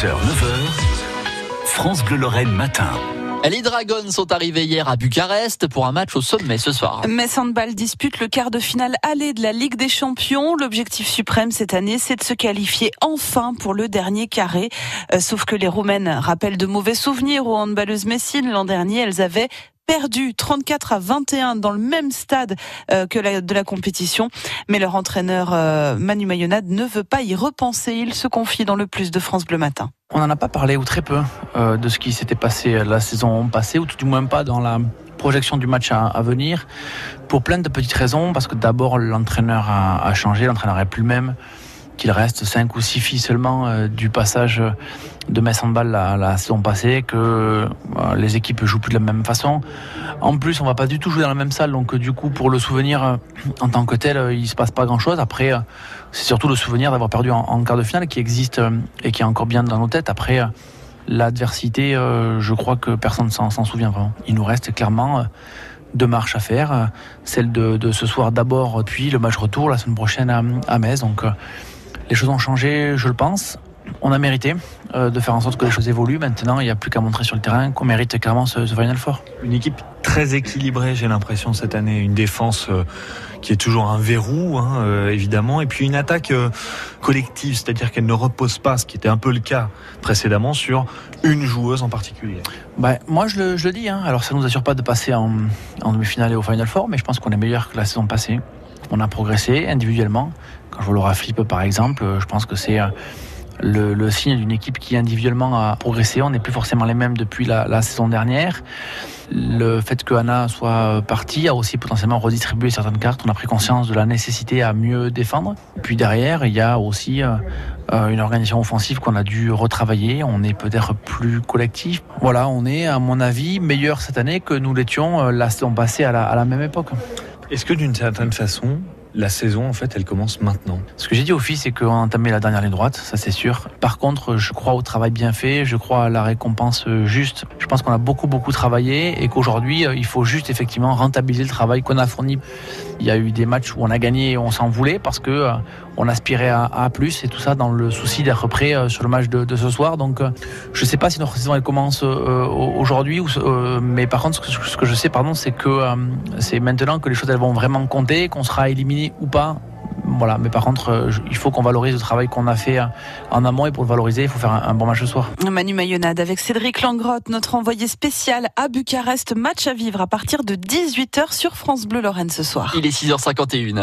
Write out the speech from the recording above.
6h, 9h, France Bleu Lorraine matin. Les Dragons sont arrivés hier à Bucarest pour un match au sommet ce soir. Metz Handball dispute le quart de finale aller de la Ligue des Champions. L'objectif suprême cette année, c'est de se qualifier enfin pour le dernier carré. Euh, sauf que les Roumaines rappellent de mauvais souvenirs aux handballeuses messines. L'an dernier, elles avaient perdu 34 à 21 dans le même stade euh, que la, de la compétition. Mais leur entraîneur euh, Manu Mayonade ne veut pas y repenser. Il se confie dans le plus de France Bleu Matin. On n'en a pas parlé ou très peu euh, de ce qui s'était passé la saison passée, ou tout du moins pas dans la projection du match à, venir, pour plein de petites raisons, parce que d'abord l'entraîneur a, a, changé, l'entraîneur n'est plus le même, qu'il reste 5 ou 6 filles seulement euh, du passage de Metz Handball la, la saison passée, que euh, les équipes jouent plus de la même façon. En plus, on va pas du tout jouer dans la même salle, donc du coup, pour le souvenir euh, en tant que tel, il se passe pas grand-chose. Après, c'est surtout le souvenir d'avoir perdu en, en, quart de finale qui existe et qui est encore bien dans nos têtes. Après, l'adversité, je crois que personne s'en souvient vraiment. Il nous reste clairement deux marches à faire, celle de, de ce soir d'abord, puis le match retour la semaine prochaine à, à Metz. Donc les choses ont changé, je le pense. On a mérité euh, de faire en sorte que les choses évoluent. Maintenant, il n'y a plus qu'à montrer sur le terrain qu'on mérite clairement ce, ce Final Four. Une équipe très équilibrée, j'ai l'impression, cette année. Une défense euh, qui est toujours un verrou, hein, euh, évidemment. Et puis une attaque collective, c'est-à-dire qu'elle ne repose pas, ce qui était un peu le cas précédemment, sur une joueuse en particulier. Bah, moi, je le, je le dis. Hein. Alors, ça ne nous assure pas de passer en, en demi-finale et au Final Four, mais je pense qu'on est meilleur que la saison passée. On a progressé individuellement. Quand je vois Laura Flip, par exemple, je pense que c'est le, le, signe d'une équipe qui individuellement a progressé. On n'est plus forcément les mêmes depuis la, saison dernière. Le fait que Anna soit partie a aussi potentiellement redistribué certaines cartes. On a pris conscience de la nécessité à mieux défendre. Puis derrière, il y a aussi euh, une organisation offensive qu'on a dû retravailler. On est peut-être plus collectif. Voilà, on est, à mon avis, meilleur cette année que nous l'étions euh, la saison passée à la même époque. Est-ce que d'une certaine façon, la saison, en fait, elle commence maintenant. Ce que j'ai dit au fils, c'est qu'on a entamé la dernière ligne droite, ça c'est sûr. Par contre, je crois au travail bien fait, je crois à la récompense juste. Je pense qu'on a beaucoup, beaucoup travaillé et qu'aujourd'hui, il faut juste effectivement rentabiliser le travail qu'on a fourni. Il y a eu des matchs où on a gagné et on s'en voulait parce que euh, on aspirait à, plus et tout ça dans le souci d'être prêt euh, sur le match de, ce soir. Donc, euh, je sais pas si notre saison elle commence aujourd'hui, mais par contre, ce que je sais, pardon, c'est que c'est maintenant que les choses elles vont vraiment compter, qu'on sera éliminé ou pas. Voilà, mais par contre, il faut qu'on valorise le travail qu'on a fait en amont et pour le valoriser, il faut faire un, un bon match ce soir. Manu Mayonade avec Cédric Langrotte, notre envoyé spécial à Bucarest. Match à vivre à partir de 18h sur France Bleu Lorraine ce soir. Il est 6h51.